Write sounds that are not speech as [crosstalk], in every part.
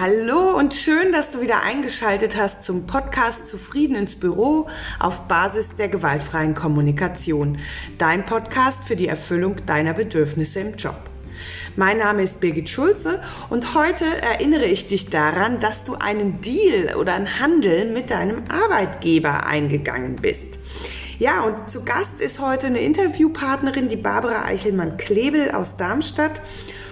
Hallo und schön, dass du wieder eingeschaltet hast zum Podcast Zufrieden ins Büro auf Basis der gewaltfreien Kommunikation. Dein Podcast für die Erfüllung deiner Bedürfnisse im Job. Mein Name ist Birgit Schulze und heute erinnere ich dich daran, dass du einen Deal oder einen Handel mit deinem Arbeitgeber eingegangen bist. Ja, und zu Gast ist heute eine Interviewpartnerin, die Barbara Eichelmann-Klebel aus Darmstadt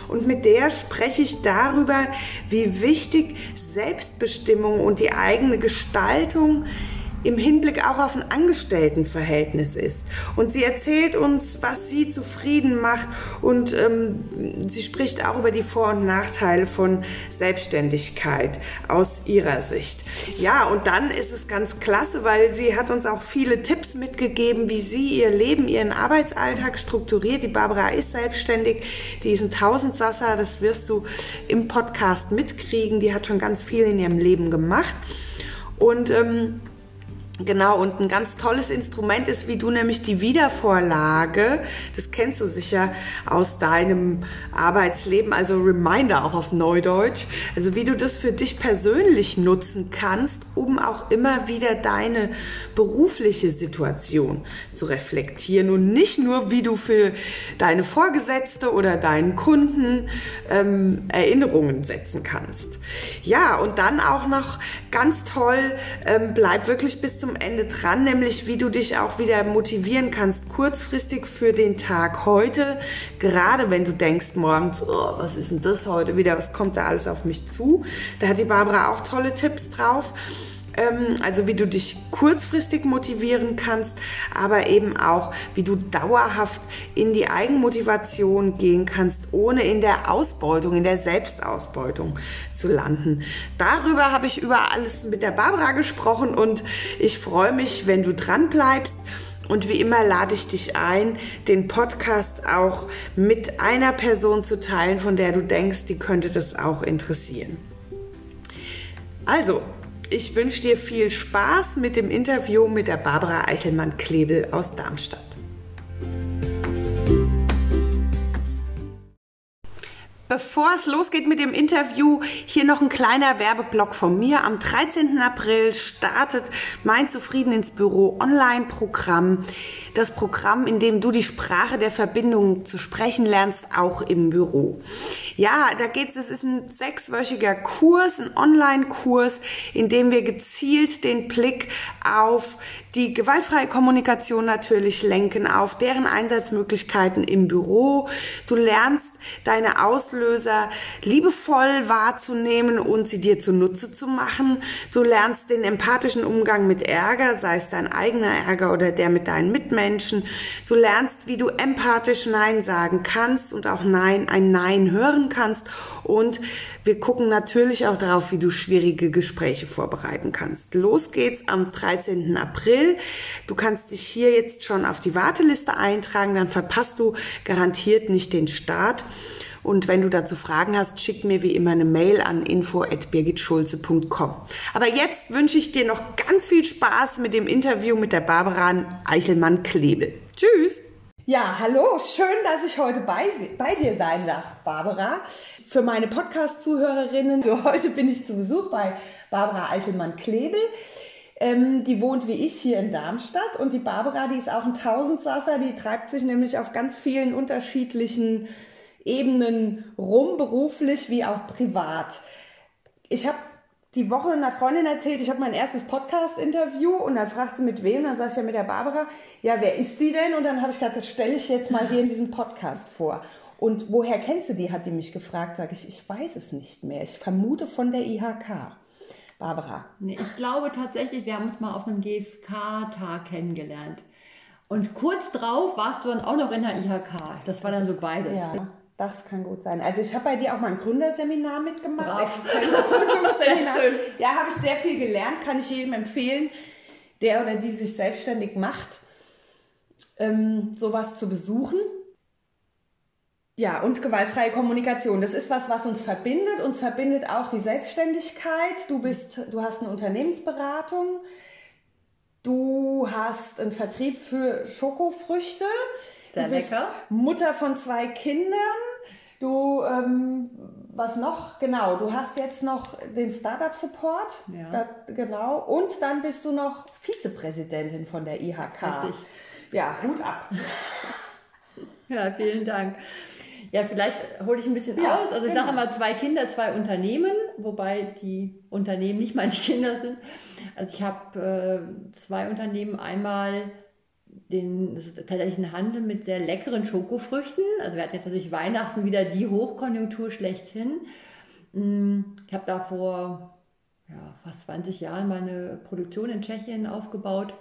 und mit der spreche ich darüber, wie wichtig Selbstbestimmung und die eigene Gestaltung im Hinblick auch auf ein Angestelltenverhältnis ist. Und sie erzählt uns, was sie zufrieden macht und ähm, sie spricht auch über die Vor- und Nachteile von Selbstständigkeit aus ihrer Sicht. Ja, und dann ist es ganz klasse, weil sie hat uns auch viele Tipps mitgegeben, wie sie ihr Leben, ihren Arbeitsalltag strukturiert. Die Barbara ist selbstständig, die ist ein Tausendsasser, das wirst du im Podcast mitkriegen. Die hat schon ganz viel in ihrem Leben gemacht. Und ähm, Genau, und ein ganz tolles Instrument ist, wie du nämlich die Wiedervorlage, das kennst du sicher aus deinem Arbeitsleben, also Reminder auch auf Neudeutsch, also wie du das für dich persönlich nutzen kannst, um auch immer wieder deine berufliche Situation zu reflektieren und nicht nur, wie du für deine Vorgesetzte oder deinen Kunden ähm, Erinnerungen setzen kannst. Ja, und dann auch noch ganz toll, ähm, bleib wirklich bis zum zum Ende dran, nämlich wie du dich auch wieder motivieren kannst, kurzfristig für den Tag heute, gerade wenn du denkst morgens, oh, was ist denn das heute wieder, was kommt da alles auf mich zu. Da hat die Barbara auch tolle Tipps drauf. Ähm, also wie du dich kurzfristig motivieren kannst, aber eben auch, wie du dauerhaft in die Eigenmotivation gehen kannst, ohne in der Ausbeutung, in der Selbstausbeutung zu landen. Darüber habe ich über alles mit der Barbara gesprochen und ich freue mich, wenn du dran bleibst. Und wie immer lade ich dich ein, den Podcast auch mit einer Person zu teilen, von der du denkst, die könnte das auch interessieren. Also, ich wünsche dir viel Spaß mit dem Interview mit der Barbara Eichelmann-Klebel aus Darmstadt. Bevor es losgeht mit dem Interview, hier noch ein kleiner Werbeblock von mir. Am 13. April startet mein Zufrieden ins Büro Online-Programm. Das Programm, in dem du die Sprache der Verbindung zu sprechen lernst, auch im Büro. Ja, da geht's, es ist ein sechswöchiger Kurs, ein Online-Kurs, in dem wir gezielt den Blick auf die gewaltfreie Kommunikation natürlich lenken, auf deren Einsatzmöglichkeiten im Büro. Du lernst deine Auslöser liebevoll wahrzunehmen und sie dir zunutze zu machen. Du lernst den empathischen Umgang mit Ärger, sei es dein eigener Ärger oder der mit deinen Mitmenschen. Du lernst, wie du empathisch Nein sagen kannst und auch Nein, ein Nein hören kannst. Und wir gucken natürlich auch darauf, wie du schwierige Gespräche vorbereiten kannst. Los geht's am 13. April. Du kannst dich hier jetzt schon auf die Warteliste eintragen, dann verpasst du garantiert nicht den Start. Und wenn du dazu Fragen hast, schick mir wie immer eine Mail an info@birgitschulze.com. Aber jetzt wünsche ich dir noch ganz viel Spaß mit dem Interview mit der Barbara Eichelmann-Klebel. Tschüss! Ja, hallo, schön, dass ich heute bei, bei dir sein darf, Barbara. Für meine Podcast-Zuhörerinnen, so heute bin ich zu Besuch bei Barbara Eichelmann-Klebel. Ähm, die wohnt wie ich hier in Darmstadt und die Barbara, die ist auch ein Tausendsasser, die treibt sich nämlich auf ganz vielen unterschiedlichen Ebenen rum, beruflich wie auch privat. Ich habe die Woche einer Freundin erzählt, ich habe mein erstes Podcast-Interview und dann fragt sie mit wem, dann sage ich ja mit der Barbara, ja, wer ist sie denn? Und dann habe ich gesagt, das stelle ich jetzt mal hier in diesem Podcast vor. Und woher kennst du die, hat die mich gefragt, sage ich, ich weiß es nicht mehr. Ich vermute von der IHK. Barbara. Nee, ich glaube tatsächlich, wir haben uns mal auf einem GFK-Tag kennengelernt. Und kurz drauf warst du dann auch noch in der IHK. Das war dann so beides. Ja. Das kann gut sein. Also ich habe bei dir auch mal ein Gründerseminar mitgemacht. Gründerseminar. [laughs] Ja, habe ich sehr viel gelernt, kann ich jedem empfehlen, der oder die sich selbstständig macht, ähm, sowas zu besuchen. Ja, und gewaltfreie Kommunikation. Das ist was, was uns verbindet. Uns verbindet auch die Selbstständigkeit. Du bist, du hast eine Unternehmensberatung. Du hast einen Vertrieb für Schokofrüchte. Sehr du bist lecker. Mutter von zwei Kindern. Du, ähm, was noch? Genau, du hast jetzt noch den Startup-Support. Ja. Da, genau. Und dann bist du noch Vizepräsidentin von der IHK. Richtig. Ja, Hut ab. [laughs] Ja, vielen Dank. Ja, vielleicht hole ich ein bisschen Ja, aus. Also ich genau. sage immer zwei Kinder, zwei Unternehmen, wobei die Unternehmen nicht meine Kinder sind. Also ich habe äh, zwei Unternehmen. Einmal den das ist tatsächlich ein Handel mit sehr leckeren Schokofrüchten. Also wir hatten jetzt natürlich Weihnachten wieder die Hochkonjunktur schlechthin. Mm, Ich habe da vor ja, fast 20 Jahren meine Produktion in Tschechien aufgebaut.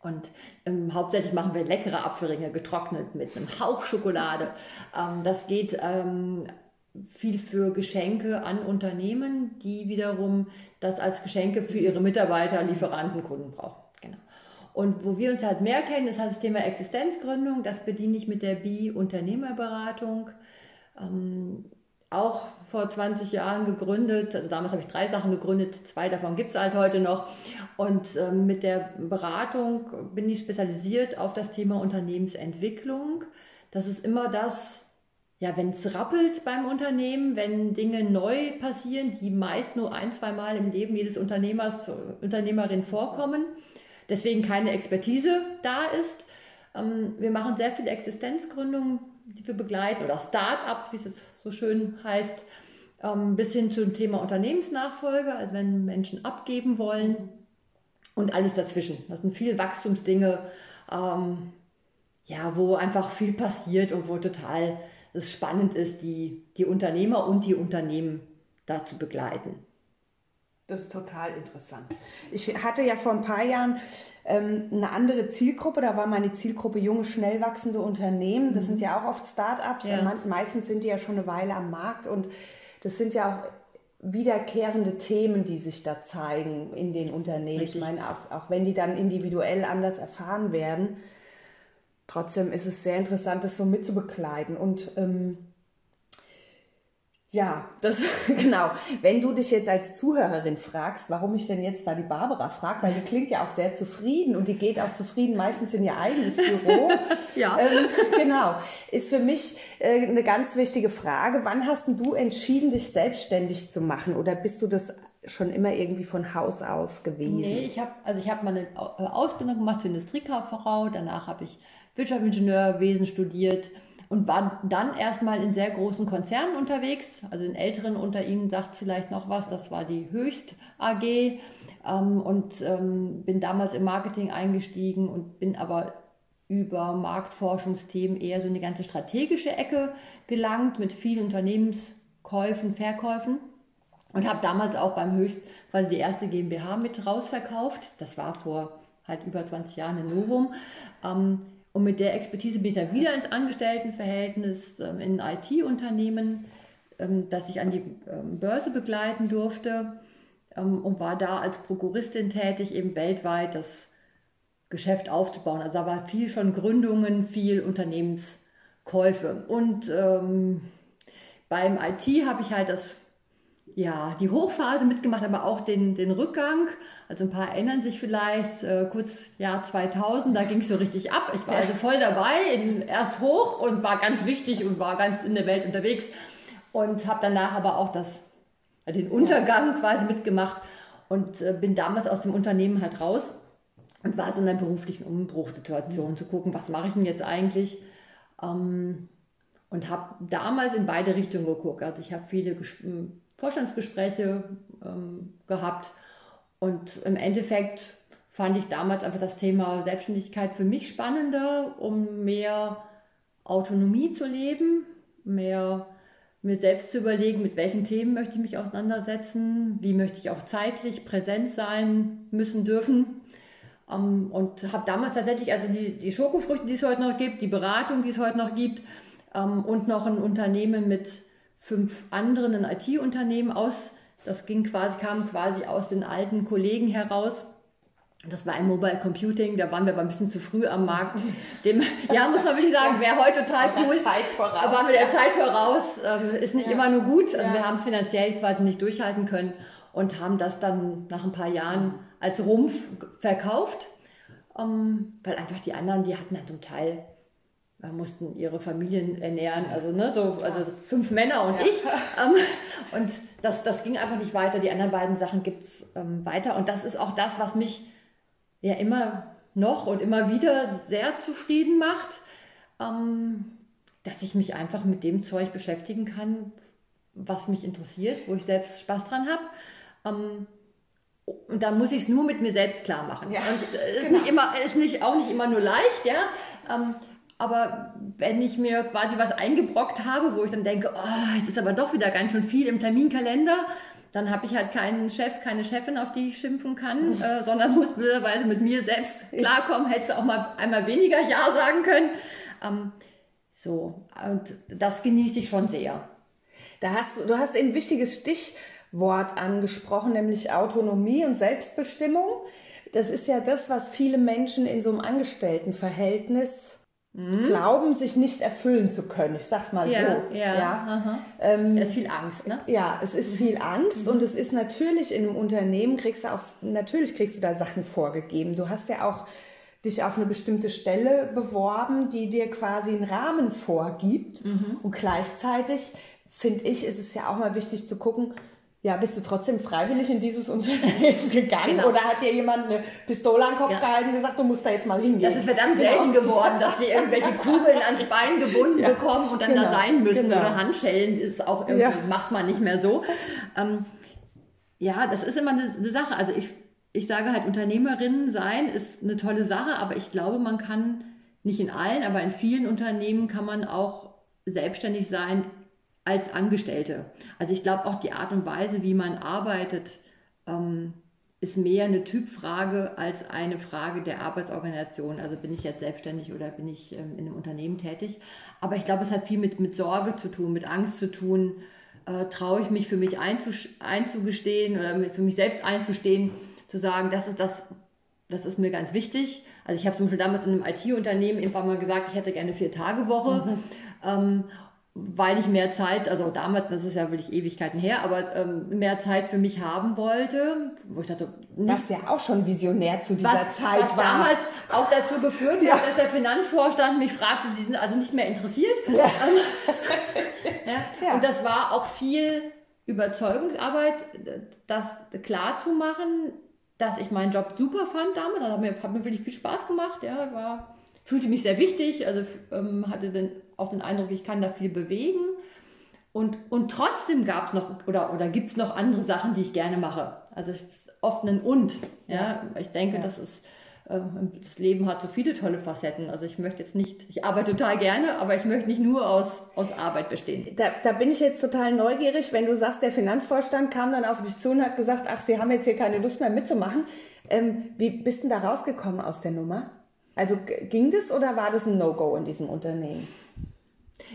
Und ähm, hauptsächlich machen wir leckere Apfelringe getrocknet mit einem Hauch Schokolade. Ähm, das geht ähm, viel für Geschenke an Unternehmen, die wiederum das als Geschenke für ihre Mitarbeiter, Lieferanten, Kunden brauchen. Und wo wir uns halt mehr kennen, ist halt das Thema Existenzgründung. Das bediene ich mit der BI-Unternehmerberatung. Ähm, auch vor 20 Jahren gegründet. Also damals habe ich drei Sachen gegründet, zwei davon gibt es halt heute noch. Und ähm, mit der Beratung bin ich spezialisiert auf das Thema Unternehmensentwicklung. Das ist immer das, ja, wenn es rappelt beim Unternehmen, wenn Dinge neu passieren, die meist nur ein, zwei Mal im Leben jedes Unternehmers, Unternehmerin vorkommen, deswegen keine Expertise da ist. Ähm, wir machen sehr viele Existenzgründungen, die wir begleiten, oder Start-ups, wie es so schön heißt, ähm, bis hin zum Thema Unternehmensnachfolge, also wenn Menschen abgeben wollen und alles dazwischen. Das sind viele Wachstumsdinge, ähm, ja, wo einfach viel passiert und wo total es spannend ist, die, die Unternehmer und die Unternehmen da zu begleiten. Das ist total interessant. Ich hatte ja vor ein paar Jahren ähm, eine andere Zielgruppe. Da war meine Zielgruppe junge, schnell wachsende Unternehmen. Das sind ja auch oft Start-ups. Ja. man- Meistens sind die ja schon eine Weile am Markt. Und das sind ja auch wiederkehrende Themen, die sich da zeigen in den Unternehmen. Richtig. Ich meine, auch, auch wenn die dann individuell anders erfahren werden, trotzdem ist es sehr interessant, das so mitzubegleiten. Und ähm, ja, das [laughs] genau. Wenn du dich jetzt als Zuhörerin fragst, warum ich denn jetzt da die Barbara frage, weil die klingt ja auch sehr zufrieden und die geht auch zufrieden meistens in ihr eigenes Büro. [laughs] Ja. Ähm, genau. Ist für mich äh, eine ganz wichtige Frage. Wann hast denn du entschieden, dich selbstständig zu machen? Oder bist du das schon immer irgendwie von Haus aus gewesen? Nee, ich habe also ich habe meine äh, Ausbildung gemacht zur Industriekauffrau, danach habe ich Wirtschaftsingenieurwesen studiert und war dann erstmal in sehr großen Konzernen unterwegs. Also den Älteren unter Ihnen sagt vielleicht noch was, das war die Höchst AG ähm, und ähm, bin damals im Marketing eingestiegen und bin aber über Marktforschungsthemen eher so in die ganze strategische Ecke gelangt mit vielen Unternehmenskäufen, Verkäufen. Und habe damals auch beim Höchst quasi die erste GmbH mit rausverkauft. Das war vor halt über 20 Jahren in Novum. Ähm, und mit der Expertise bin ich dann wieder ins Angestelltenverhältnis ähm, in ein IT-Unternehmen, ähm, das ich an die ähm, Börse begleiten durfte ähm, und war da als Prokuristin tätig, eben weltweit das Geschäft aufzubauen. Also da war viel schon Gründungen, viel Unternehmenskäufe. Und ähm, beim IT habe ich halt das ja, die Hochphase mitgemacht, aber auch den, den Rückgang. Also ein paar erinnern sich vielleicht, äh, kurz Jahr 2000, da ging es so richtig ab. Ich war also voll dabei, in, erst hoch und war ganz wichtig und war ganz in der Welt unterwegs und habe danach aber auch das, den Untergang quasi mitgemacht und äh, bin damals aus dem Unternehmen halt raus und war so in einer beruflichen Umbruchssituation zu gucken, was mache ich denn jetzt eigentlich? Ähm, und habe damals in beide Richtungen geguckt. Also ich habe viele Ges- m, Vorstandsgespräche ähm, gehabt und im Endeffekt fand ich damals einfach das Thema Selbstständigkeit für mich spannender, um mehr Autonomie zu leben, mehr mir selbst zu überlegen, mit welchen Themen möchte ich mich auseinandersetzen, wie möchte ich auch zeitlich präsent sein müssen dürfen. Ähm, und habe damals tatsächlich also die, die Schokofrüchte, die es heute noch gibt, die Beratung, die es heute noch gibt ähm, und noch ein Unternehmen mit fünf anderen, ein IT-Unternehmen aus, das ging quasi, kam quasi aus den alten Kollegen heraus. Das war ein Mobile Computing, da waren wir aber ein bisschen zu früh am Markt. Dem, ja, muss man wirklich sagen, wäre heute total Mit der cool. Zeit voraus. Aber waren wir der Zeit voraus, ähm, ist nicht Ja. immer nur gut. Also Ja. wir haben es finanziell quasi nicht durchhalten können und haben das dann nach ein paar Jahren als Rumpf verkauft, ähm, weil einfach die anderen, die hatten halt zum Teil mussten ihre Familien ernähren, also, ne, so, also fünf Männer und ja. ich. Ähm, und das, das ging einfach nicht weiter. Die anderen beiden Sachen gibt es ähm, weiter. Und das ist auch das, was mich ja immer noch und immer wieder sehr zufrieden macht, ähm, dass ich mich einfach mit dem Zeug beschäftigen kann, was mich interessiert, wo ich selbst Spaß dran habe. Ähm, und da muss ich es nur mit mir selbst klar machen. Ja, und äh, ist, genau. nicht immer, ist nicht, auch nicht immer nur leicht, ja. Ähm, aber wenn ich mir quasi was eingebrockt habe, wo ich dann denke, oh, jetzt ist aber doch wieder ganz schön viel im Terminkalender, dann habe ich halt keinen Chef, keine Chefin, auf die ich schimpfen kann, mhm. äh, sondern muss blöderweise mit mir selbst klarkommen. Hättest du auch mal einmal weniger Ja sagen können. Ähm, so, und das genieße ich schon sehr. Da hast du, du hast eben ein wichtiges Stichwort angesprochen, nämlich Autonomie und Selbstbestimmung. Das ist ja das, was viele Menschen in so einem Angestelltenverhältnis mhm. glauben, sich nicht erfüllen zu können. Ich sag's mal ja, so. Ja, ja. Ähm, es ist viel Angst, ne? Ja, es ist viel Angst mhm. und es ist natürlich in einem Unternehmen kriegst du auch, natürlich kriegst du da Sachen vorgegeben. Du hast ja auch dich auf eine bestimmte Stelle beworben, die dir quasi einen Rahmen vorgibt mhm. und gleichzeitig finde ich, ist es ja auch mal wichtig zu gucken, ja, bist du trotzdem freiwillig in dieses [laughs] Unternehmen gegangen genau. oder hat dir jemand eine Pistole an den Kopf ja. gehalten und gesagt, du musst da jetzt mal hingehen? Das ist verdammt genau. selten geworden, dass wir irgendwelche [laughs] Kugeln ans Bein gebunden ja. bekommen und dann genau. da sein müssen genau. oder Handschellen ist auch irgendwie, ja. macht man nicht mehr so. Ähm, ja, das ist immer eine, eine Sache. Also ich, ich sage halt, Unternehmerin sein ist eine tolle Sache, aber ich glaube, man kann nicht in allen, aber in vielen Unternehmen kann man auch selbstständig sein als Angestellte. Also ich glaube auch die Art und Weise, wie man arbeitet, ähm, ist mehr eine Typfrage als eine Frage der Arbeitsorganisation. Also bin ich jetzt selbstständig oder bin ich ähm, in einem Unternehmen tätig. Aber ich glaube, es hat viel mit, mit Sorge zu tun, mit Angst zu tun. Äh, Traue ich mich für mich einzugestehen oder für mich selbst einzustehen, zu sagen, das ist das, das ist mir ganz wichtig. Also ich habe zum Beispiel damals in einem IT-Unternehmen irgendwann mal gesagt, ich hätte gerne vier Tage Woche. Mhm. Ähm, weil ich mehr Zeit, also damals, das ist ja wirklich Ewigkeiten her, aber ähm, mehr Zeit für mich haben wollte, wo ich dachte, nicht, was ja auch schon visionär zu dieser was, Zeit was war. damals auch dazu geführt ja. hat, dass der Finanzvorstand mich fragte, sie sind also nicht mehr interessiert. [laughs] Ja. ja. Und das war auch viel Überzeugungsarbeit, das klar zu machen, dass ich meinen Job super fand damals. Das hat mir, hat mir wirklich viel Spaß gemacht. Ja, war, fühlte mich sehr wichtig, also ähm, hatte den auch den Eindruck, ich kann da viel bewegen. Und, und trotzdem gab es noch oder, oder gibt es noch andere Sachen, die ich gerne mache. Also es ist oft ein Und. Ja? ja. Ich denke, ja. das ist, äh, das Leben hat so viele tolle Facetten. Also ich möchte jetzt nicht, ich arbeite total gerne, aber ich möchte nicht nur aus, aus Arbeit bestehen. Da, da bin ich jetzt total neugierig, wenn du sagst, der Finanzvorstand kam dann auf dich zu und hat gesagt, ach, Sie haben jetzt hier keine Lust mehr mitzumachen. Ähm, wie bist du da rausgekommen aus der Nummer? Also ging das oder war das ein No-Go in diesem Unternehmen?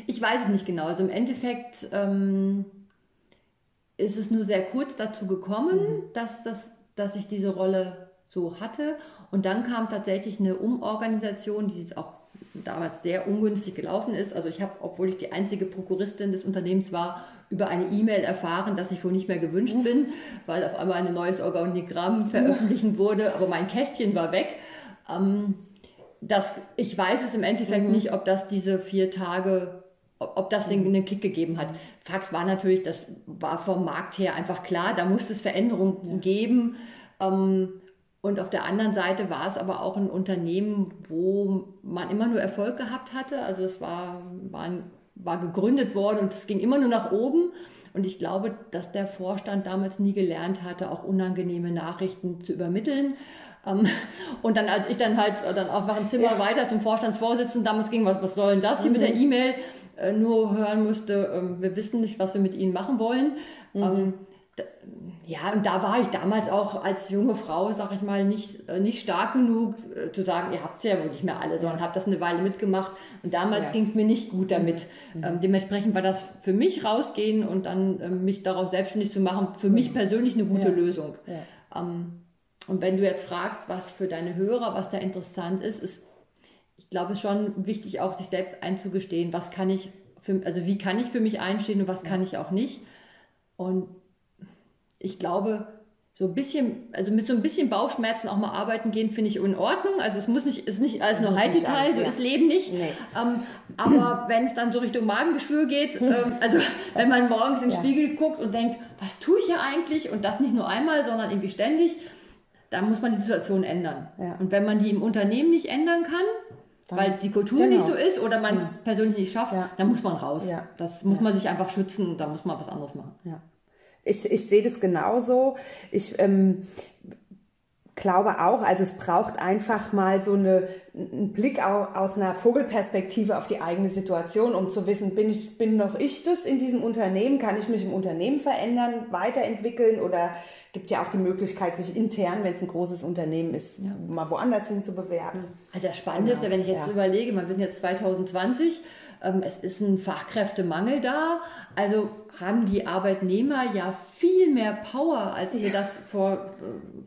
Ich weiß es nicht genau. Also im Endeffekt ähm, ist es nur sehr kurz dazu gekommen, mhm. dass, dass, dass ich diese Rolle so hatte. Und dann kam tatsächlich eine Umorganisation, die auch damals sehr ungünstig gelaufen ist. Also ich habe, obwohl ich die einzige Prokuristin des Unternehmens war, über eine E-Mail erfahren, dass ich wohl nicht mehr gewünscht bin, weil auf einmal ein neues Organigramm veröffentlicht wurde, aber mein Kästchen war weg. Ähm, das, ich weiß es im Endeffekt mhm. nicht, ob das diese vier Tage ob das den, einen Kick gegeben hat. Fakt war natürlich, das war vom Markt her einfach klar, da musste es Veränderungen ja. geben. Ähm, und auf der anderen Seite war es aber auch ein Unternehmen, wo man immer nur Erfolg gehabt hatte. Also es war, war, war gegründet worden und es ging immer nur nach oben. Und ich glaube, dass der Vorstand damals nie gelernt hatte, auch unangenehme Nachrichten zu übermitteln. Ähm, und dann, als ich dann halt dann auch noch ein Zimmer ja. weiter zum Vorstandsvorsitzenden damals ging, was, was soll denn das hier mhm. mit der mhm. E-Mail? Äh, nur hören musste, ähm, wir wissen nicht, was wir mit ihnen machen wollen. Mhm. Ähm, ja, und da war ich damals auch als junge Frau, sag ich mal, nicht, äh, nicht stark genug äh, zu sagen, ihr habt es ja wirklich mehr alle, sondern habe das eine Weile mitgemacht. Und damals ja. ging es mir nicht gut damit. Mhm. Ähm, dementsprechend war das für mich rausgehen und dann ähm, mich daraus selbstständig zu machen, für mich mhm. persönlich eine gute ja. Lösung. Ja. Ähm, und wenn du jetzt fragst, was für deine Hörer, was da interessant ist, ist ich glaube, es ist schon wichtig, auch sich selbst einzugestehen, was kann ich, für, also wie kann ich für mich einstehen und was kann ich auch nicht. Und ich glaube, so ein bisschen, also mit so ein bisschen Bauchschmerzen auch mal arbeiten gehen, finde ich in Ordnung. Also es muss nicht, ist nicht alles nur Heiteteil, so ja. ist Leben nicht. Nee. Ähm, aber wenn es dann so Richtung Magengeschwür geht, [laughs] ähm, also wenn man morgens in den ja. Spiegel guckt und denkt, was tue ich hier eigentlich? Und das nicht nur einmal, sondern irgendwie ständig, dann muss man die Situation ändern. Ja. Und wenn man die im Unternehmen nicht ändern kann, dann, weil die Kultur genau. nicht so ist oder man es ja. persönlich nicht schafft, dann muss man raus. Das muss man sich einfach schützen, da muss man was anderes machen. Ja. Ich, ich sehe das genauso. Ich ähm, glaube auch, also es braucht einfach mal so eine, einen Blick aus einer Vogelperspektive auf die eigene Situation, um zu wissen, bin, ich, bin noch ich das in diesem Unternehmen? Kann ich mich im Unternehmen verändern, weiterentwickeln oder gibt ja auch die Möglichkeit, sich intern, wenn es ein großes Unternehmen ist, ja. mal woanders hin zu bewerben. Also das Spannende genau. ist ja, wenn ich jetzt ja. überlege, wir sind jetzt 2020, ähm, es ist ein Fachkräftemangel da, also haben die Arbeitnehmer ja viel mehr Power, als wir das vor,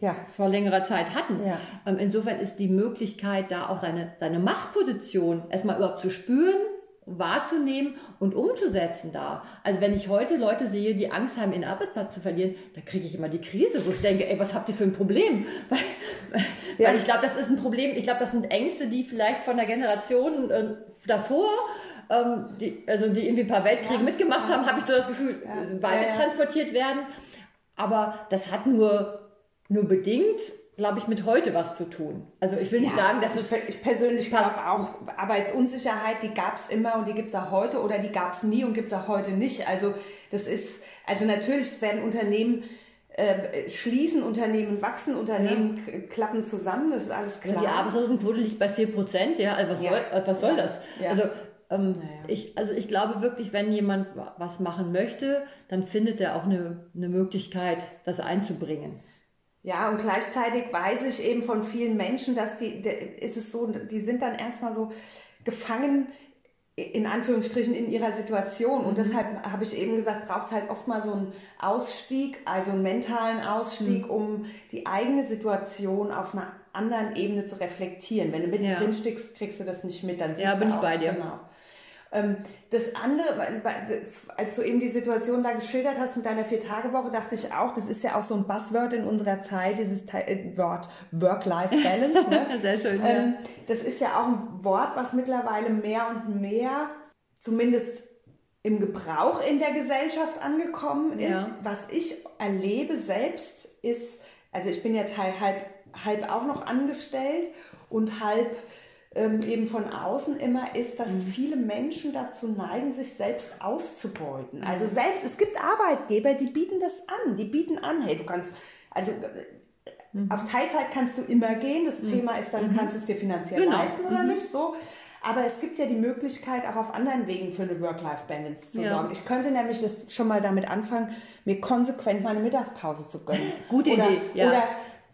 äh, vor längerer Zeit hatten. Ähm, insofern ist die Möglichkeit, da auch seine, seine Machtposition erstmal überhaupt zu spüren, wahrzunehmen und umzusetzen da. Also wenn ich heute Leute sehe, die Angst haben, ihren Arbeitsplatz zu verlieren, da kriege ich immer die Krise, wo ich denke, ey, was habt ihr für ein Problem? [laughs] Weil, ja. weil ich glaube, das ist ein Problem, ich glaube, das sind Ängste, die vielleicht von der Generation äh, davor ähm, die, also die irgendwie ein paar Weltkriege ja. mitgemacht haben, habe ich so das Gefühl, ja. weiter ja, transportiert werden. Aber das hat nur, nur bedingt, glaube ich, mit heute was zu tun. Also ich will nicht sagen, dass ich, es. Ich persönlich glaube auch, Arbeitsunsicherheit, die gab es immer und die gibt es auch heute oder die gab es nie und gibt es auch heute nicht. Also das ist, also natürlich, es werden Unternehmen äh, schließen Unternehmen, wachsen Unternehmen, ja. klappen zusammen, das ist alles klar. Ja, die Arbeitslosenquote liegt bei 4%, ja, also was, ja. soll, was soll das? Also ähm, naja. ich, also ich glaube wirklich, wenn jemand was machen möchte, dann findet er auch eine, eine Möglichkeit, das einzubringen. Ja, und gleichzeitig weiß ich eben von vielen Menschen, dass die, ist es so, die sind dann erstmal so gefangen in Anführungsstrichen in ihrer Situation. Und mhm. deshalb habe ich eben gesagt, braucht es halt oft mal so einen Ausstieg, also einen mentalen Ausstieg, mhm. um die eigene Situation auf einer anderen Ebene zu reflektieren. Wenn du mittendrin ja. steckst, kriegst du das nicht mit, dann siehst ja, bin du auch, ich bei dir. Genau. Ähm, das andere, als du eben die Situation da geschildert hast mit deiner Vier-Tage-Woche, dachte ich auch, das ist ja auch so ein Buzzword in unserer Zeit, dieses äh, Wort Work-Life-Balance. Ne? [laughs] Sehr schön. Ja. Ähm, das ist ja auch ein Wort, was mittlerweile mehr und mehr, zumindest im Gebrauch in der Gesellschaft angekommen ist. Ja. Was ich erlebe selbst ist, also ich bin ja halb, halb auch noch angestellt und halb ähm, eben von außen immer ist, dass mhm. viele Menschen dazu neigen, sich selbst auszubeuten. Also mhm. selbst, es gibt Arbeitgeber, die bieten das an. Die bieten an, hey, du kannst, also mhm. auf Teilzeit kannst du immer gehen. Das mhm. Thema ist dann, mhm. kannst du es dir finanziell genau. leisten oder mhm. nicht so. Aber es gibt ja die Möglichkeit, auch auf anderen Wegen für eine Work-Life-Balance zu ja. sorgen. Ich könnte nämlich das schon mal damit anfangen, mir konsequent meine Mittagspause zu gönnen. Gute oder, Idee. Ja. Oder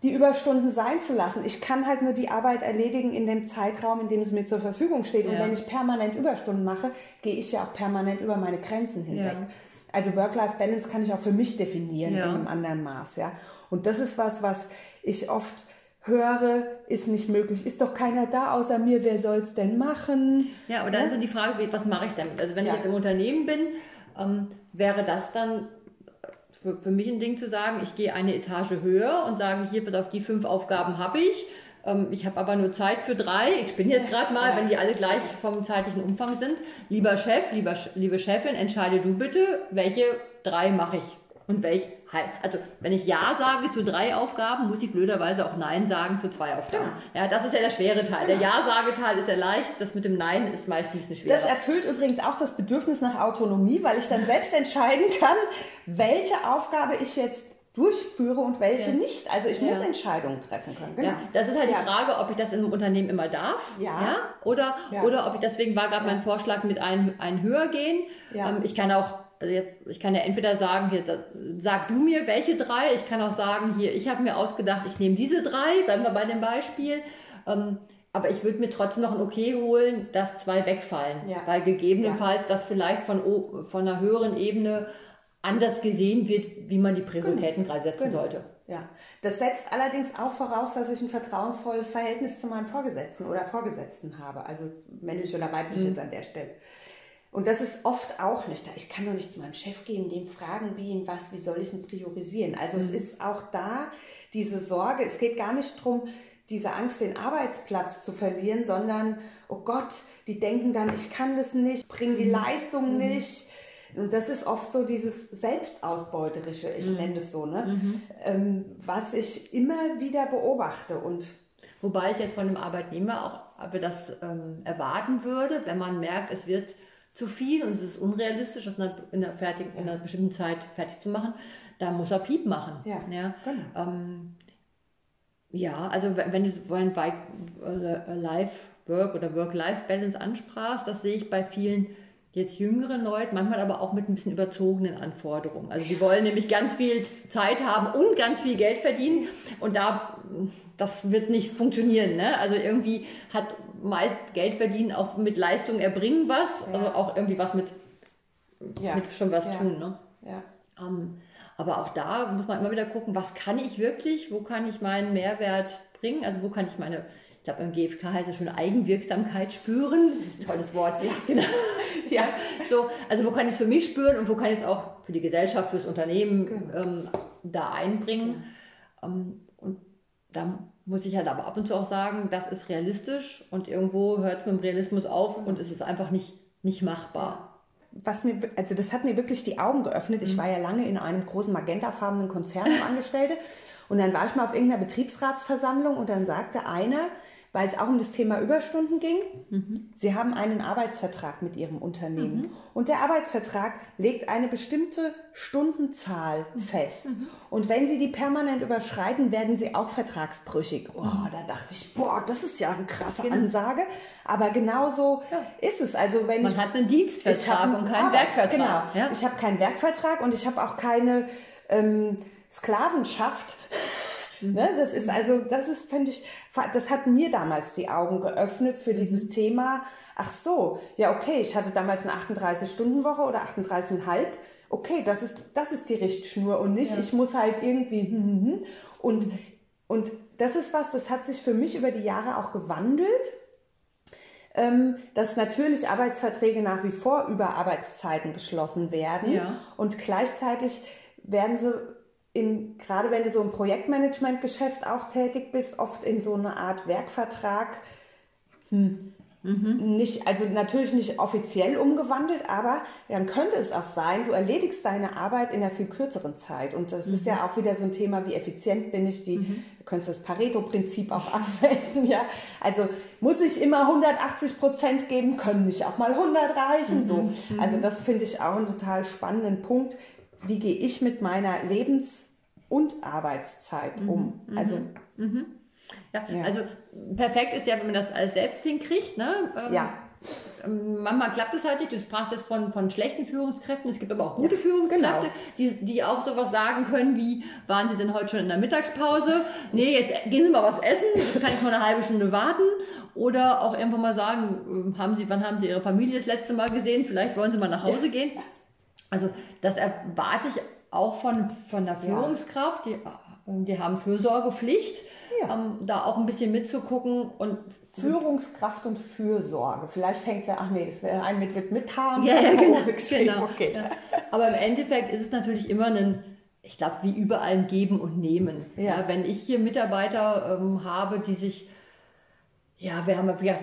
die Überstunden sein zu lassen. Ich kann halt nur die Arbeit erledigen in dem Zeitraum, in dem es mir zur Verfügung steht. Und ja. wenn ich permanent Überstunden mache, gehe ich ja auch permanent über meine Grenzen hinweg. Ja. Also Work-Life-Balance kann ich auch für mich definieren ja. in einem anderen Maß. Ja? Und das ist was, was ich oft höre, ist nicht möglich. Ist doch keiner da außer mir, wer soll es denn machen? Ja, aber dann ist ja die Frage, was mache ich damit? Also wenn ich jetzt im Unternehmen bin, ähm, wäre das dann für, für mich ein Ding zu sagen, ich gehe eine Etage höher und sage, hier, bis auf die fünf Aufgaben habe ich. Ähm, ich habe aber nur Zeit für drei. Ich bin jetzt gerade mal, ja. wenn die alle gleich vom zeitlichen Umfang sind. Lieber Chef, lieber, liebe Chefin, entscheide du bitte, welche drei mache ich und welche also wenn ich Ja sage zu drei Aufgaben, muss ich blöderweise auch Nein sagen zu zwei Aufgaben. Ja, ja das ist ja der schwere Teil. Der Ja-Sageteil ist ja leicht, das mit dem Nein ist meistens ein bisschen schwerer. Das erfüllt übrigens auch das Bedürfnis nach Autonomie, weil ich dann selbst entscheiden kann, welche Aufgabe ich jetzt durchführe und welche ja. nicht. Also ich ja. muss Entscheidungen treffen können. Genau. Ja, das ist halt ja. die Frage, ob ich das im Unternehmen immer darf. Ja. Oder, oder ob ich deswegen war gerade mein Vorschlag mit ein, ein höher gehen. Ähm, ich kann auch also jetzt, ich kann ja entweder sagen, hier, sag du mir, welche drei. Ich kann auch sagen, hier, ich habe mir ausgedacht, ich nehme diese drei, bleiben wir bei dem Beispiel. Ähm, aber ich würde mir trotzdem noch ein Okay holen, dass zwei wegfallen. Ja. Weil gegebenenfalls ja. das vielleicht von, von einer höheren Ebene anders gesehen wird, wie man die Prioritäten genau. gerade setzen genau. sollte. Ja, das setzt allerdings auch voraus, dass ich ein vertrauensvolles Verhältnis zu meinem Vorgesetzten oder Vorgesetzten habe, also männlich oder weiblich mhm. jetzt an der Stelle. Und das ist oft auch nicht da. Ich kann doch nicht zu meinem Chef gehen, den fragen, wie und was, wie soll ich ihn priorisieren. Also mhm. es ist auch da diese Sorge. Es geht gar nicht darum, diese Angst, den Arbeitsplatz zu verlieren, sondern, oh Gott, die denken dann, ich kann das nicht, bringe die mhm. Leistung mhm. nicht. Und das ist oft so dieses Selbstausbeuterische, ich mhm. nenne es so, ne? Mhm. Ähm, was ich immer wieder beobachte. Und Wobei ich jetzt von einem Arbeitnehmer auch aber das ähm, erwarten würde, wenn man merkt, es wird zu viel und es ist unrealistisch, das in einer, fertig, in einer bestimmten Zeit fertig zu machen, da muss er Piep machen. Ja, ja. Genau. Ähm, ja also wenn du vorhin bei äh, oder Work-Life-Balance ansprachst, das sehe ich bei vielen jetzt jüngeren Leuten, manchmal aber auch mit ein bisschen überzogenen Anforderungen. Also die wollen nämlich ganz viel Zeit haben und ganz viel Geld verdienen und da das wird nicht funktionieren. Ne? Also irgendwie hat meist Geld verdienen auch mit Leistung erbringen was, ja. also auch irgendwie was mit, ja. mit schon was ja. tun. Ne? Um, ähm, aber auch da muss man immer wieder gucken, was kann ich wirklich, wo kann ich meinen Mehrwert bringen, also wo kann ich meine, ich glaube im GfK heißt es schon Eigenwirksamkeit spüren, tolles Wort, ja. [laughs] genau. [laughs] ja. So, also wo kann ich es für mich spüren und wo kann ich es auch für die Gesellschaft, fürs Unternehmen genau. ähm, da einbringen. Ähm, da muss ich halt aber ab und zu auch sagen, das ist realistisch und irgendwo hört es mit dem Realismus auf und es ist einfach nicht, nicht machbar. Was mir, also das hat mir wirklich die Augen geöffnet. Ich mhm. war ja lange in einem großen magentafarbenen Konzern Angestellte [laughs] und dann war ich mal auf irgendeiner Betriebsratsversammlung und dann sagte einer, weil es auch um das Thema Überstunden ging. Mhm. Sie haben einen Arbeitsvertrag mit Ihrem Unternehmen mhm. und der Arbeitsvertrag legt eine bestimmte Stundenzahl mhm. fest. Mhm. Und wenn Sie die permanent überschreiten, werden Sie auch vertragsbrüchig. Oh, mhm. da dachte ich, boah, das ist ja eine krasse genau. Ansage. Aber genau so ja. ist es. Also wenn Man ich, hat einen Dienstvertrag einen und keinen Werkvertrag. Genau. Ja? Ich habe keinen Werkvertrag und ich habe auch keine ähm, Sklavenschaft. Mhm. Ne? Das ist also, das ist, finde ich, das hat mir damals die Augen geöffnet für dieses mhm. Thema. Ach so, ja, okay, ich hatte damals eine 38-Stunden-Woche oder 38,5. Okay, das ist, das ist die Richtschnur und nicht, ja. ich muss halt irgendwie, hm, hm, hm. und, und das ist was, das hat sich für mich über die Jahre auch gewandelt ähm, dass natürlich Arbeitsverträge nach wie vor über Arbeitszeiten geschlossen werden ja. und gleichzeitig werden sie in, gerade wenn du so im Projektmanagement-Geschäft auch tätig bist, oft in so eine Art Werkvertrag, hm, mhm. nicht, also natürlich nicht offiziell umgewandelt, aber dann könnte es auch sein, du erledigst deine Arbeit in einer viel kürzeren Zeit. Und das mhm. ist ja auch wieder so ein Thema, wie effizient bin ich, die, mhm. du könntest das Pareto-Prinzip auch [laughs] anwenden, ja. Also muss ich immer 180 Prozent geben, können nicht auch mal 100 reichen, so. Mhm. Also das finde ich auch einen total spannenden Punkt. Wie gehe ich mit meiner Lebens und Arbeitszeit mhm. um. Mhm. Also mhm. Ja, ja, also perfekt ist ja, wenn man das alles selbst hinkriegt. Ne? Ähm, ja. Ähm, manchmal klappt es halt nicht. Du sprachst jetzt von, von schlechten Führungskräften. Es gibt aber auch gute ja, Führungskräfte, genau. die, die auch sowas sagen können wie, waren Sie denn heute schon in der Mittagspause? Nee, jetzt gehen Sie mal was essen. Das kann ich mal eine halbe Stunde warten. Oder auch irgendwann mal sagen, ähm, haben Sie, wann haben Sie Ihre Familie das letzte Mal gesehen? Vielleicht wollen Sie mal nach Hause ja. gehen. Also das erwarte ich auch von, von der Führungskraft, die, die haben Fürsorgepflicht, ja. ähm, da auch ein bisschen mitzugucken und Führungskraft und Fürsorge. Vielleicht fängt ja, ach nee, das wäre ein mit, mit, mit Haaren. Ja, ja, genau. genau. Okay. Ja. Aber im Endeffekt ist es natürlich immer ein, ich glaube, wie überall ein Geben und Nehmen. Ja. ja wenn ich hier Mitarbeiter ähm, habe, die sich, ja, wir haben ja,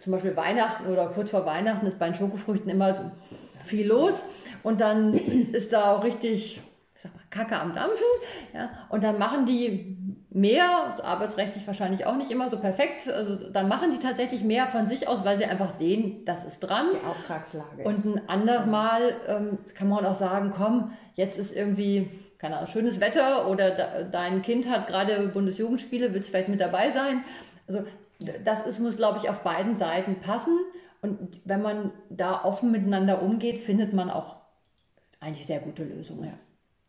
zum Beispiel Weihnachten oder kurz vor Weihnachten ist bei den Schokofrüchten immer viel los. Und dann ist da auch richtig mal, Kacke am Dampfen. Ja? Und dann machen die mehr, ist arbeitsrechtlich wahrscheinlich auch nicht immer so perfekt, also dann machen die tatsächlich mehr von sich aus, weil sie einfach sehen, das ist dran. Die Auftragslage. Und ein anderes Mal ähm, kann man auch sagen, komm, jetzt ist irgendwie, keine Ahnung, schönes Wetter oder da, dein Kind hat gerade Bundesjugendspiele, willst vielleicht mit dabei sein. Also das ist, muss, glaube ich, auf beiden Seiten passen. Und wenn man da offen miteinander umgeht, findet man auch eigentlich sehr gute Lösung. Ja.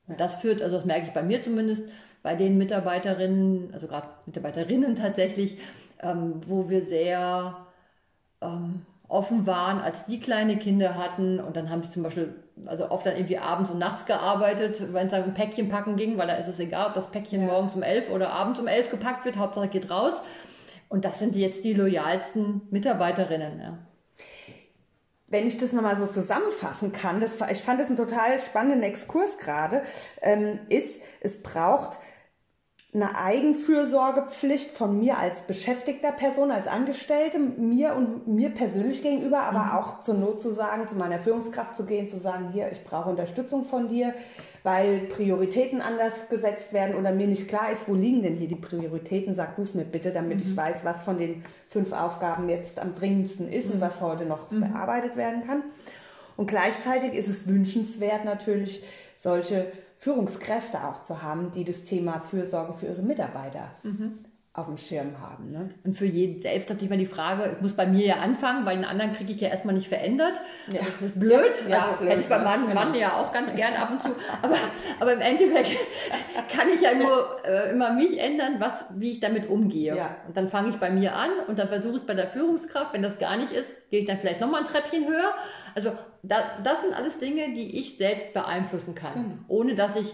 Und das führt, also das merke ich bei mir zumindest, bei den Mitarbeiterinnen, also gerade Mitarbeiterinnen tatsächlich, ähm, wo wir sehr ähm, offen waren, als die kleine Kinder hatten und dann haben die zum Beispiel, also oft dann irgendwie abends und nachts gearbeitet, wenn es dann um Päckchen packen ging, weil da ist es egal, ob das Päckchen ja. morgens um elf oder abends um elf gepackt wird, Hauptsache geht raus. Und das sind jetzt die loyalsten Mitarbeiterinnen. Ja. Wenn ich das nochmal so zusammenfassen kann, das, ich fand das einen total spannenden Exkurs gerade, ähm, ist, es braucht eine Eigenfürsorgepflicht von mir als beschäftigter Person, als Angestellte, mir und mir persönlich gegenüber, aber mhm. auch zur Not zu sagen, zu meiner Führungskraft zu gehen, zu sagen, hier, ich brauche Unterstützung von dir, weil Prioritäten anders gesetzt werden oder mir nicht klar ist, wo liegen denn hier die Prioritäten, sag du es mir bitte, damit mhm. ich weiß, was von den fünf Aufgaben jetzt am dringendsten ist mhm. und was heute noch mhm. bearbeitet werden kann. Und gleichzeitig ist es wünschenswert natürlich, solche Führungskräfte auch zu haben, die das Thema Fürsorge für ihre Mitarbeiter mhm. Auf dem Schirm haben. Ne? Und für jeden selbst natürlich mal die Frage, ich muss bei mir ja anfangen, weil den anderen kriege ich ja erstmal nicht verändert. Ja. Das ist blöd. Ja, also, blöd. Hätte ich bei meinem genau. Mann ja auch ganz gern ab und zu. Aber, aber im Endeffekt [laughs] kann ich ja nur äh, immer mich ändern, was, wie ich damit umgehe. Ja. Und dann fange ich bei mir an und dann versuche ich es bei der Führungskraft. Wenn das gar nicht ist, gehe ich dann vielleicht nochmal ein Treppchen höher. Also da, das sind alles Dinge, die ich selbst beeinflussen kann, mhm. ohne dass ich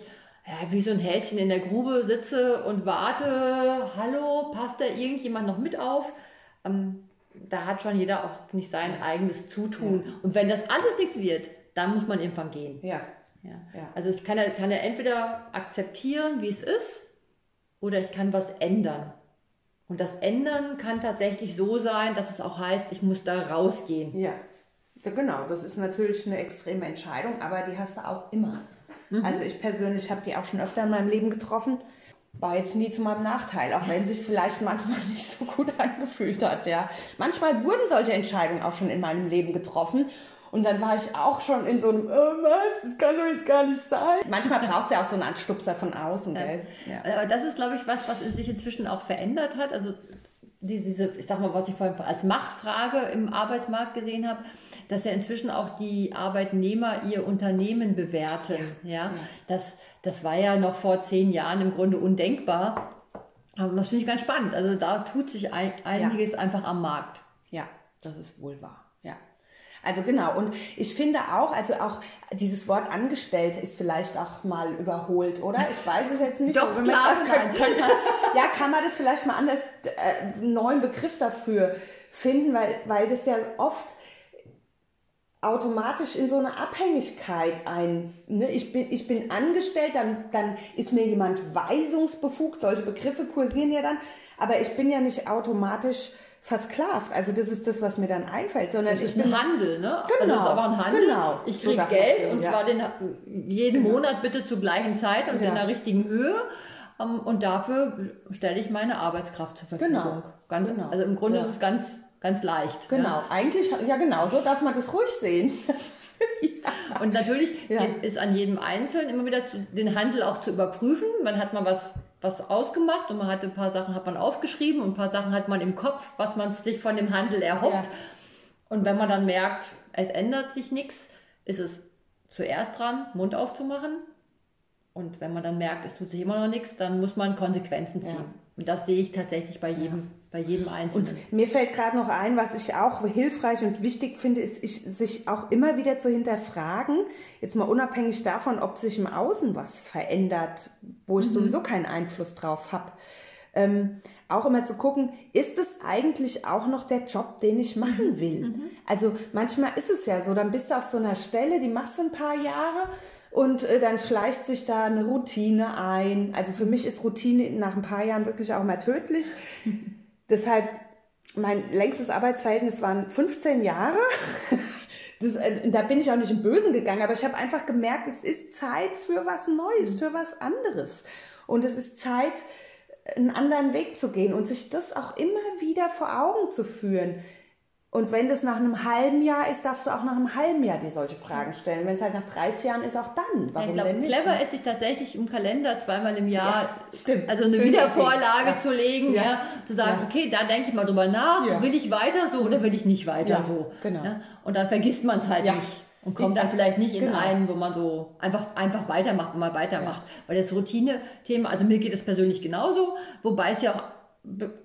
ja, wie so ein Häschen in der Grube sitze und warte, hallo, passt da irgendjemand noch mit auf? Ähm, da hat schon jeder auch nicht sein eigenes Zutun. Ja. Und wenn das alles nichts wird, dann muss man irgendwann gehen. Ja. ja. ja. Also ich kann kann ja entweder akzeptieren, wie es ist, oder ich kann was ändern. Und das Ändern kann tatsächlich so sein, dass es auch heißt, ich muss da rausgehen. Ja. Genau, das ist natürlich eine extreme Entscheidung, aber die hast du auch immer. Mhm. Also ich persönlich habe die auch schon öfter in meinem Leben getroffen. War jetzt nie zu meinem Nachteil, auch wenn sich vielleicht manchmal [laughs] nicht so gut angefühlt hat. Ja. Manchmal wurden solche Entscheidungen auch schon in meinem Leben getroffen. Und dann war ich auch schon in so einem, oh was, das kann doch jetzt gar nicht sein. Manchmal braucht es ja auch so einen Anstupser von außen, gell? Ja. Aber das ist, glaube ich, was, was sich inzwischen auch verändert hat. Also diese, ich sag mal, was ich vorhin als Machtfrage im Arbeitsmarkt gesehen habe, dass ja inzwischen auch die Arbeitnehmer ihr Unternehmen bewerten. Ja, ja. Das, das war ja noch vor zehn Jahren im Grunde undenkbar. Aber das finde ich ganz spannend. Also da tut sich ein, einiges ja. einfach am Markt. Ja, das ist wohl wahr. Also genau, und ich finde auch, also auch dieses Wort angestellt ist vielleicht auch mal überholt, oder? Ich weiß es jetzt nicht. Doch, klar, kann, kann man, ja, kann man das vielleicht mal anders, äh, einen neuen Begriff dafür finden, weil, weil das ja oft automatisch in so eine Abhängigkeit ein. Ne? Ich, bin, ich bin angestellt, dann, dann ist mir jemand weisungsbefugt, solche Begriffe kursieren ja dann, aber ich bin ja nicht automatisch versklavt. Also das ist das, was mir dann einfällt, sondern das ich bin Handel, ne? Also genau, also aber ein Handel. Genau. Ich kriege so Geld und ja. zwar den, jeden genau. Monat bitte zur gleichen Zeit und ja. in der richtigen Höhe. Ähm, und dafür stelle ich meine Arbeitskraft zur Verfügung. Genau. Ganz, genau. Also im Grunde ja. ist es ganz ganz leicht. Genau, eigentlich, ja genau, so darf man das ruhig sehen. [laughs] ja. Und natürlich ist an jedem Einzelnen immer wieder zu, den Handel auch zu überprüfen. Man hat mal was, was ausgemacht und man hat ein paar Sachen hat man aufgeschrieben und ein paar Sachen hat man im Kopf, was man sich von dem Handel erhofft. Und wenn man dann merkt, es ändert sich nichts, ist es zuerst dran, Mund aufzumachen. Und wenn man dann merkt, es tut sich immer noch nichts, dann muss man Konsequenzen ziehen. Und das sehe ich tatsächlich bei jedem bei jedem Einzelnen. Und mir fällt gerade noch ein, was ich auch hilfreich und wichtig finde, ist, ich, sich auch immer wieder zu hinterfragen, jetzt mal unabhängig davon, ob sich im Außen was verändert, wo ich mhm. sowieso keinen Einfluss drauf habe. Ähm, auch immer zu gucken, ist es eigentlich auch noch der Job, den ich machen mhm. will? Mhm. Also manchmal ist es ja so, dann bist du auf so einer Stelle, die machst du ein paar Jahre und äh, dann schleicht sich da eine Routine ein. Also für mich ist Routine nach ein paar Jahren wirklich auch mal tödlich. [laughs] Deshalb, mein längstes Arbeitsverhältnis waren 15 Jahre. [laughs] Das, äh, da bin ich auch nicht im Bösen gegangen, aber ich habe einfach gemerkt, es ist Zeit für was Neues, für was anderes. Und es ist Zeit, einen anderen Weg zu gehen und sich das auch immer wieder vor Augen zu führen. Und wenn das nach einem halben Jahr ist, darfst du auch nach einem halben Jahr die solche Fragen stellen. Wenn es halt nach 30 Jahren ist, auch dann. Warum ich glaub, denn nicht? Clever ist sich tatsächlich im Kalender zweimal im Jahr, ja, also eine Schöne Wiedervorlage ja. zu legen, ja. zu sagen, okay, da denke ich mal drüber nach, will ich weiter so oder will ich nicht weiter so. Genau. Und dann vergisst man es halt nicht und kommt dann vielleicht nicht in genau. einen, wo man so einfach, einfach weitermacht, wo man weitermacht. Weil das Routine-Thema, also mir geht es persönlich genauso, wobei es ja auch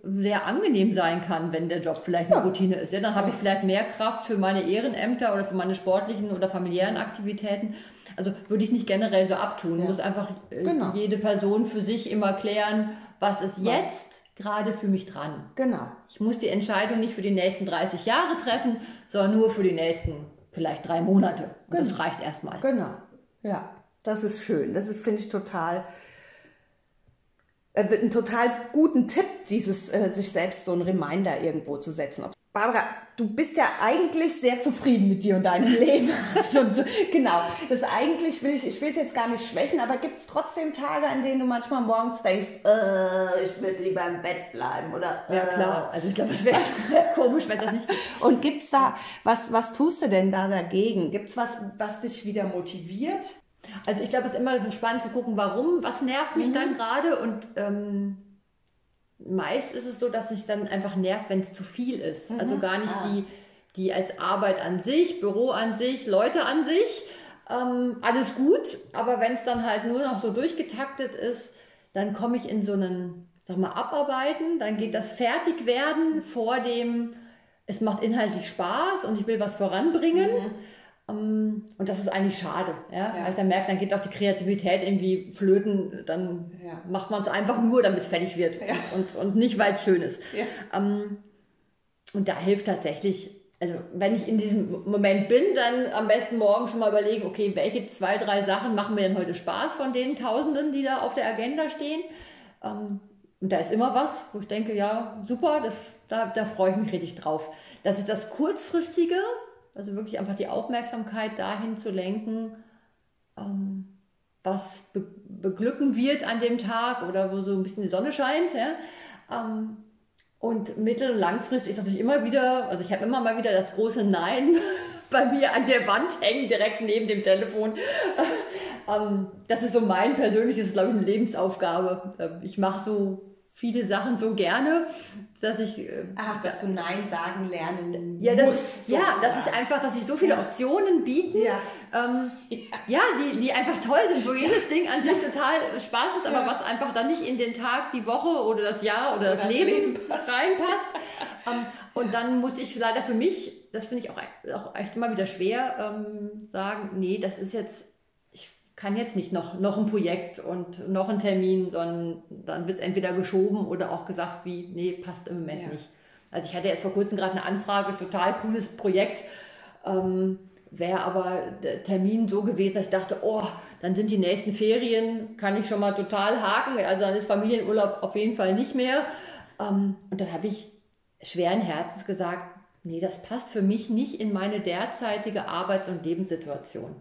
sehr angenehm sein kann, wenn der Job vielleicht eine ja. Routine ist. Ja, dann habe ich vielleicht mehr Kraft für meine Ehrenämter oder für meine sportlichen oder familiären Aktivitäten. Also würde ich nicht generell so abtun. Ja. Muss einfach äh, genau. jede Person für sich immer klären, was ist was? jetzt gerade für mich dran. Genau. Ich muss die Entscheidung nicht für die nächsten 30 Jahre treffen, sondern nur für die nächsten vielleicht drei Monate. Genau. das reicht erstmal. Genau. Ja, das ist schön. Das ist, finde ich, total äh, einen total guten Tipp, dieses äh, sich selbst so einen Reminder irgendwo zu setzen. Barbara, du bist ja eigentlich sehr zufrieden mit dir und deinem [laughs] Leben. Also, so- genau. Das eigentlich will ich, ich will es jetzt gar nicht schwächen, aber gibt es trotzdem Tage, an denen du manchmal morgens denkst, äh, ich würde lieber im Bett bleiben oder Ja, äh. klar. Also ich glaube, es wäre wär [laughs] [laughs] komisch, wenn das nicht gibt. Und gibt's da, was, was tust du denn da dagegen? Gibt's was, was dich wieder motiviert? Also ich glaube, es ist immer so spannend zu gucken, warum, was nervt mich dann gerade und ähm, meist ist es so, dass sich dann einfach nervt, wenn es zu viel ist. Also gar nicht Ah. die, die als Arbeit an sich, Büro an sich, Leute an sich, ähm, alles gut, aber wenn es dann halt nur noch so durchgetaktet ist, dann komme ich in so einen, sag mal, Abarbeiten, dann geht das Fertigwerden vor dem, es macht inhaltlich Spaß und ich will was voranbringen. Ähm, Und das ist eigentlich schade, ja? Ja. weil ich dann merke, dann geht auch die Kreativität irgendwie flöten, dann Ja. macht man es einfach nur, damit es fertig wird Ja. und, und nicht, weil es schön ist. Ja. Ähm, und da hilft tatsächlich, also wenn ich in diesem Moment bin, dann am besten morgen schon mal überlegen, okay, welche zwei, drei Sachen machen mir denn heute Spaß von den Tausenden, die da auf der Agenda stehen. Ähm, und da ist immer was, wo ich denke, ja, super, das, da, da freue ich mich richtig drauf. Das ist das Kurzfristige, also wirklich einfach die Aufmerksamkeit dahin zu lenken, ähm, was be beglücken wird an dem Tag oder wo so ein bisschen die Sonne scheint. Ja? Ähm, und mittel- und langfristig ist natürlich immer wieder, also ich habe immer mal wieder das große Nein [laughs] bei mir an der Wand hängen, direkt neben dem Telefon. [laughs] ähm, das ist so mein persönliches, glaube ich, eine Lebensaufgabe. Ähm, Ich mache so viele Sachen so gerne, dass ich äh, Ach, dass du Nein sagen lernen ja, das, musst. ja, dass ich einfach, dass ich so viele Optionen bieten, Ja. ähm, ja, die, die einfach toll sind, wo jedes Ding an sich total Spaß ist, aber Ja. was einfach dann nicht in den Tag, die Woche oder das Jahr oder, das, das Leben, Leben passt. reinpasst. [laughs] ähm, und dann muss ich leider für mich, das finde ich auch, auch echt immer wieder schwer, ähm, sagen, nee, das ist jetzt, kann jetzt nicht noch, noch ein Projekt und noch einen Termin, sondern dann wird es entweder geschoben oder auch gesagt, wie, nee, passt im Moment Ja. nicht. Also ich hatte jetzt vor kurzem gerade eine Anfrage, total cooles Projekt. Ähm, Wäre aber der Termin so gewesen, dass ich dachte, oh, dann sind die nächsten Ferien, kann ich schon mal total haken. Also dann ist Familienurlaub auf jeden Fall nicht mehr. Ähm, und dann habe ich schweren Herzens gesagt, nee, das passt für mich nicht in meine derzeitige Arbeits- und Lebenssituation.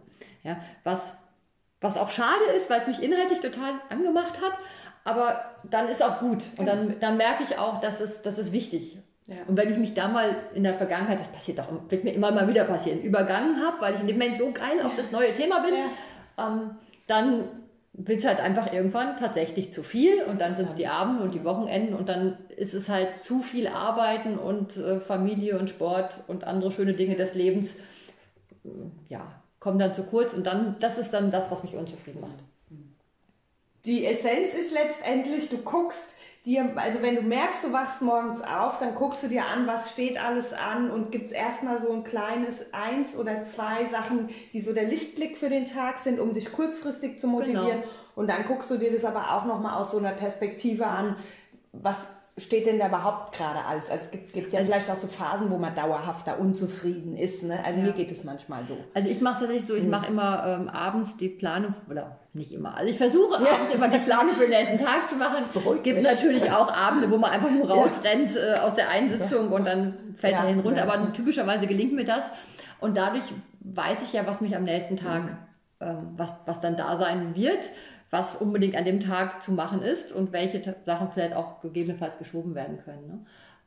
Ja, was, was auch schade ist, weil es mich inhaltlich total angemacht hat, aber dann ist auch gut. Und dann, dann merke ich auch, dass es, das ist wichtig. Ja. Und wenn ich mich da mal in der Vergangenheit, das passiert auch, wird mir immer mal wieder passieren, übergangen habe, weil ich in dem Moment so geil auf das neue Thema bin, ähm, dann wird es halt einfach irgendwann tatsächlich zu viel und dann sind es die Abende und die Wochenenden und dann ist es halt zu viel Arbeiten und äh, Familie und Sport und andere schöne Dinge des Lebens, ja, kommen dann zu kurz und dann, das ist dann das, was mich unzufrieden macht. Die Essenz ist letztendlich, du guckst dir, also wenn du merkst, du wachst morgens auf, dann guckst du dir an, was steht alles an und gibt's erstmal so ein kleines eins oder zwei Sachen, die so der Lichtblick für den Tag sind, um dich kurzfristig zu motivieren. Und dann guckst du dir das aber auch nochmal aus so einer Perspektive an, was steht denn da überhaupt gerade alles? Also es gibt, gibt ja vielleicht auch so Phasen, wo man dauerhaft da unzufrieden ist. Ne? Also mir geht es manchmal so. Also ich mache tatsächlich so, Mhm. ich mache immer ähm, abends die Planung, oder nicht immer, also ich versuche abends immer die Planung für den nächsten Tag zu machen. Es gibt mich. natürlich auch Abende, wo man einfach nur rausrennt äh, aus der einen Sitzung und dann fällt Ja, er hin runter. ja. Aber typischerweise gelingt mir das. Und dadurch weiß ich ja, was mich am nächsten Tag, Mhm. ähm, was, was dann da sein wird, was unbedingt an dem Tag zu machen ist und welche Sachen vielleicht auch gegebenenfalls geschoben werden können. Ne?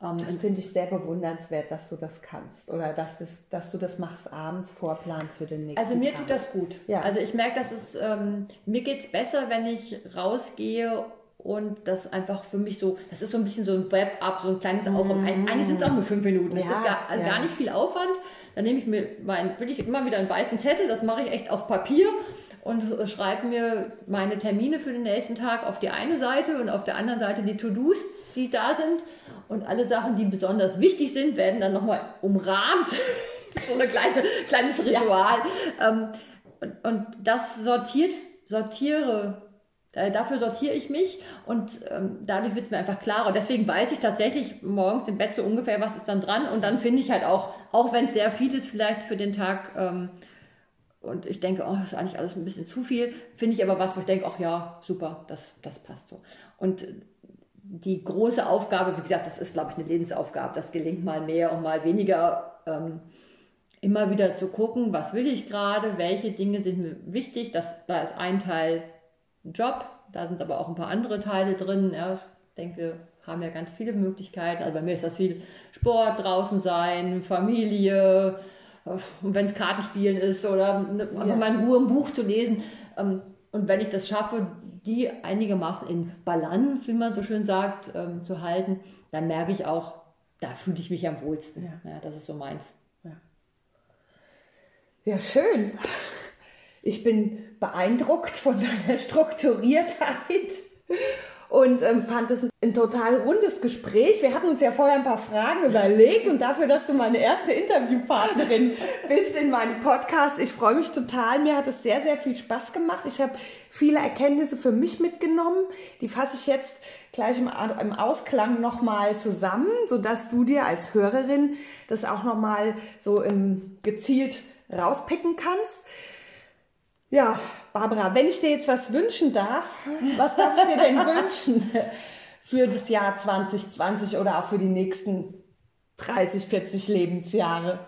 Ähm, Das finde ich sehr bewundernswert, dass du das kannst oder dass, das, dass du das machst abends Vorplan für den nächsten Also mir Tag. tut das gut. Ja. Also ich merke, dass es ähm, mir geht es besser, wenn ich rausgehe und das einfach für mich so, das ist so ein bisschen so ein Wrap-up, so ein kleines Aufwand. Eigentlich sind es auch nur fünf Minuten. Das. Ja, ist gar, also ja. gar nicht viel Aufwand. Dann nehme ich mir mein, wirklich immer wieder einen weißen Zettel, das mache ich echt auf Papier und äh, schreibe mir meine Termine für den nächsten Tag auf die eine Seite und auf der anderen Seite die To-Dos, die da sind. Und alle Sachen, die besonders wichtig sind, werden dann nochmal umrahmt. [laughs] so ein kleine, kleines Ritual. Ähm, und, und das sortiert, sortiere Äh, dafür sortiere ich mich und ähm, dadurch wird es mir einfach klarer. Deswegen weiß ich tatsächlich morgens im Bett so ungefähr, was ist dann dran. Und dann finde ich halt auch, auch wenn es sehr viel ist vielleicht für den Tag, ähm, und ich denke, oh, das ist eigentlich alles ein bisschen zu viel, finde ich aber was, wo ich denke, ach ja, super, das, das passt so. Und die große Aufgabe, wie gesagt, das ist, glaube ich, eine Lebensaufgabe. Das gelingt mal mehr und mal weniger. Ähm, immer wieder zu gucken, was will ich gerade, welche Dinge sind mir wichtig. Das, da ist ein Teil Job, da sind aber auch ein paar andere Teile drin. Ja, ich denke, wir haben ja ganz viele Möglichkeiten. Also bei mir ist das viel Sport, draußen sein, Familie, und wenn es Kartenspielen ist oder einfach ja. mal in Ruhe ein Buch zu lesen. Ähm, und wenn ich das schaffe, die einigermaßen in Balance, wie man so schön sagt, ähm, zu halten, dann merke ich auch, da fühle ich mich am wohlsten. Ja. ja das ist so meins. Ja. ja, schön. Ich bin beeindruckt von deiner Strukturiertheit und ähm, fand es ein, ein, total rundes Gespräch. Wir hatten uns ja vorher ein paar Fragen überlegt und dafür, dass du meine erste Interviewpartnerin [laughs] bist in meinem Podcast, ich freue mich total. Mir hat es sehr, sehr viel Spaß gemacht. Ich habe viele Erkenntnisse für mich mitgenommen. Die fasse ich jetzt gleich im, im Ausklang nochmal zusammen, sodass du dir als Hörerin das auch nochmal so im, gezielt rauspicken kannst. Ja, Barbara, wenn ich dir jetzt was wünschen darf, was darf ich dir denn [laughs] wünschen für das Jahr 2020 oder auch für die nächsten 30, 40 Lebensjahre?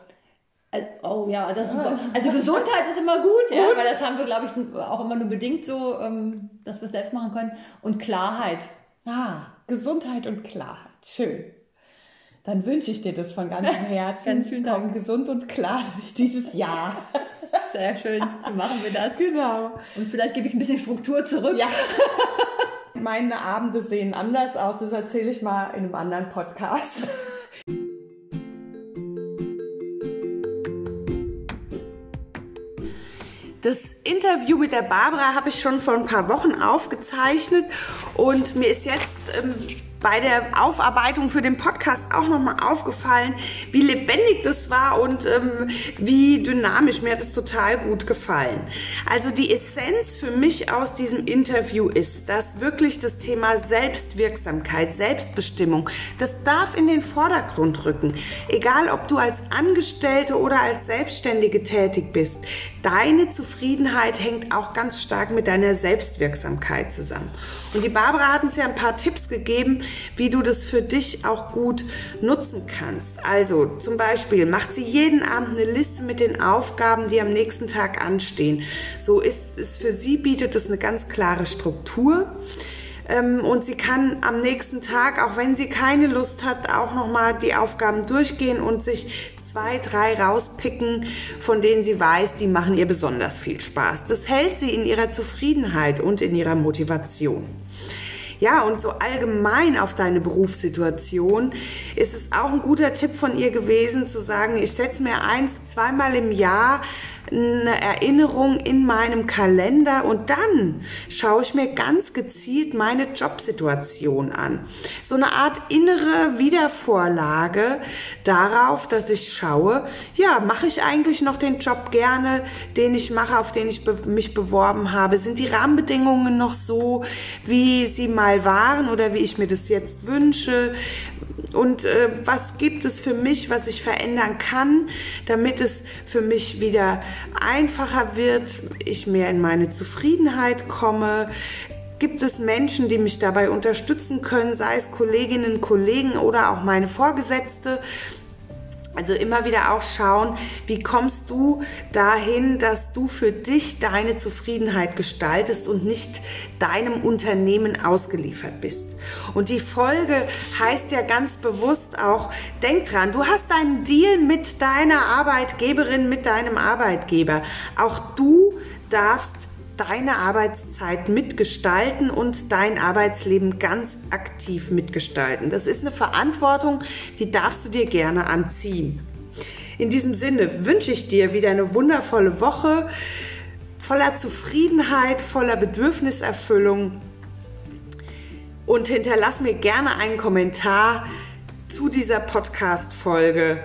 Oh ja, das ist super. Also Gesundheit ist immer gut, gut. ja, weil das haben wir, glaube ich, auch immer nur bedingt so, ähm, dass wir es selbst machen können. Und Klarheit. Ah, Gesundheit und Klarheit. Schön. Dann wünsche ich dir das von ganzem [laughs] Herzen. Ganz vielen Dank. Komm gesund und klar durch dieses Jahr. Sehr schön, so machen wir das. Genau. Und vielleicht gebe ich ein bisschen Struktur zurück. Ja. [laughs] Meine Abende sehen anders aus, das erzähle ich mal in einem anderen Podcast. Das Interview mit der Barbara habe ich schon vor ein paar Wochen aufgezeichnet und mir ist jetzt ähm, bei der Aufarbeitung für den Podcast auch nochmal aufgefallen, wie lebendig das war und ähm, wie dynamisch. Mir hat es total gut gefallen. Also die Essenz für mich aus diesem Interview ist, dass wirklich das Thema Selbstwirksamkeit, Selbstbestimmung, das darf in den Vordergrund rücken. Egal, ob du als Angestellte oder als Selbstständige tätig bist. Deine Zufriedenheit hängt auch ganz stark mit deiner Selbstwirksamkeit zusammen. Und die Barbara hat uns ja ein paar Tipps gegeben, wie du das für dich auch gut nutzen kannst. Also zum Beispiel macht sie jeden Abend eine Liste mit den Aufgaben, die am nächsten Tag anstehen. So ist es für sie, bietet es eine ganz klare Struktur ähm, und sie kann am nächsten Tag, auch wenn sie keine Lust hat, auch nochmal die Aufgaben durchgehen und sich zwei, drei rauspicken, von denen sie weiß, die machen ihr besonders viel Spaß. Das hält sie in ihrer Zufriedenheit und in ihrer Motivation. Ja, und so allgemein auf deine Berufssituation ist es auch ein guter Tipp von ihr gewesen, zu sagen, ich setze mir eins, zweimal im Jahr eine Erinnerung in meinem Kalender und dann schaue ich mir ganz gezielt meine Jobsituation an. So eine Art innere Wiedervorlage darauf, dass ich schaue, ja, mache ich eigentlich noch den Job gerne, den ich mache, auf den ich mich beworben habe? Sind die Rahmenbedingungen noch so, wie sie mal waren oder wie ich mir das jetzt wünsche? Und äh, was gibt es für mich, was ich verändern kann, damit es für mich wieder einfacher wird, ich mehr in meine Zufriedenheit komme. Gibt es Menschen, die mich dabei unterstützen können, sei es Kolleginnen, Kollegen oder auch meine Vorgesetzte? Also immer wieder auch schauen, wie kommst du dahin, dass du für dich deine Zufriedenheit gestaltest und nicht deinem Unternehmen ausgeliefert bist. Und die Folge heißt ja ganz bewusst auch, denk dran, du hast einen Deal mit deiner Arbeitgeberin, mit deinem Arbeitgeber. Auch du darfst deine Arbeitszeit mitgestalten und dein Arbeitsleben ganz aktiv mitgestalten. Das ist eine Verantwortung, die darfst du dir gerne anziehen. In diesem Sinne wünsche ich dir wieder eine wundervolle Woche voller Zufriedenheit, voller Bedürfniserfüllung und hinterlass mir gerne einen Kommentar zu dieser Podcast-Folge.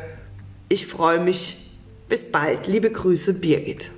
Ich freue mich. Bis bald. Liebe Grüße, Birgit.